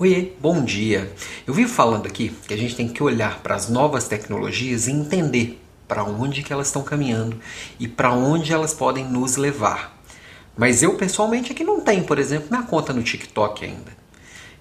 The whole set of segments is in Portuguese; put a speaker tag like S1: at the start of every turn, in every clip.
S1: Oiê, bom dia. Eu vivo falando aqui que a gente tem que olhar para as novas tecnologias e entender para onde que elas estão caminhando e para onde elas podem nos levar. Mas eu pessoalmente aqui não tenho, por exemplo, minha conta no TikTok ainda.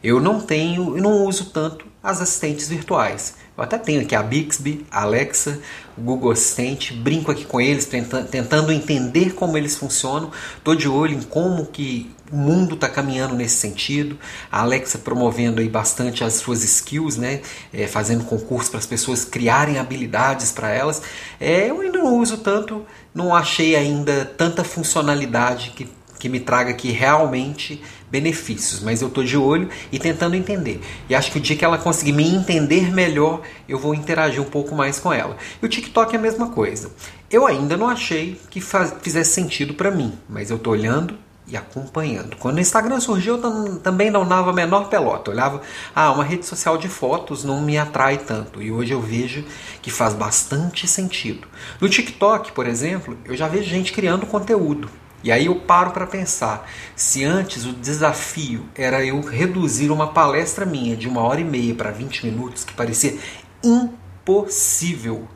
S1: Eu não tenho, eu não uso tanto as assistentes virtuais. Eu até tenho aqui a Bixby, a Alexa, o Google Assistente, brinco aqui com eles, tentando entender como eles funcionam. Estou de olho em como que o mundo está caminhando nesse sentido. A Alexa promovendo aí bastante as suas skills, né? É, fazendo concursos para as pessoas criarem habilidades para elas. É, eu ainda não uso tanto, não achei ainda tanta funcionalidade que que me traga aqui realmente benefícios, mas eu estou de olho e tentando entender. E acho que o dia que ela conseguir me entender melhor, eu vou interagir um pouco mais com ela. E o TikTok é a mesma coisa. Eu ainda não achei que fizesse sentido para mim, mas eu estou olhando e acompanhando. Quando o Instagram surgiu, eu também não dava a menor pelota. Eu olhava, ah, uma rede social de fotos não me atrai tanto. E hoje eu vejo que faz bastante sentido. No TikTok, por exemplo, eu já vejo gente criando conteúdo. E aí eu paro para pensar, se antes o desafio era eu reduzir uma palestra minha de uma hora e meia para 20 minutos, que parecia impossível.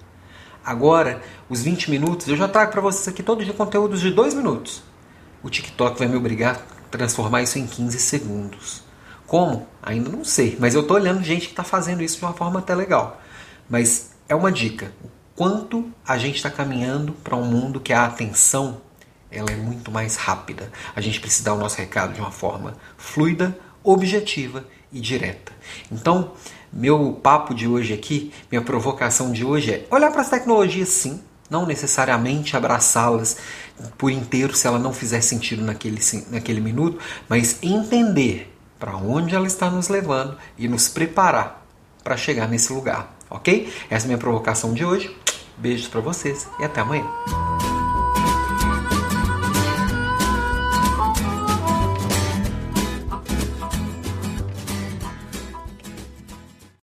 S1: Agora, os 20 minutos, eu já trago para vocês aqui todo dia conteúdos de 2 minutos. O TikTok vai me obrigar a transformar isso em 15 segundos. Como? Ainda não sei, mas eu estou olhando gente que está fazendo isso de uma forma até legal. Mas é uma dica. O quanto a gente está caminhando para um mundo que a atenção ela é muito mais rápida. A gente precisa dar o nosso recado de uma forma fluida, objetiva e direta. Então, meu papo de hoje aqui, minha provocação de hoje é olhar para as tecnologias sim, não necessariamente abraçá-las por inteiro se ela não fizer sentido naquele, naquele minuto, mas entender para onde ela está nos levando e nos preparar para chegar nesse lugar, ok? Essa é a minha provocação de hoje. Beijos para vocês e até amanhã.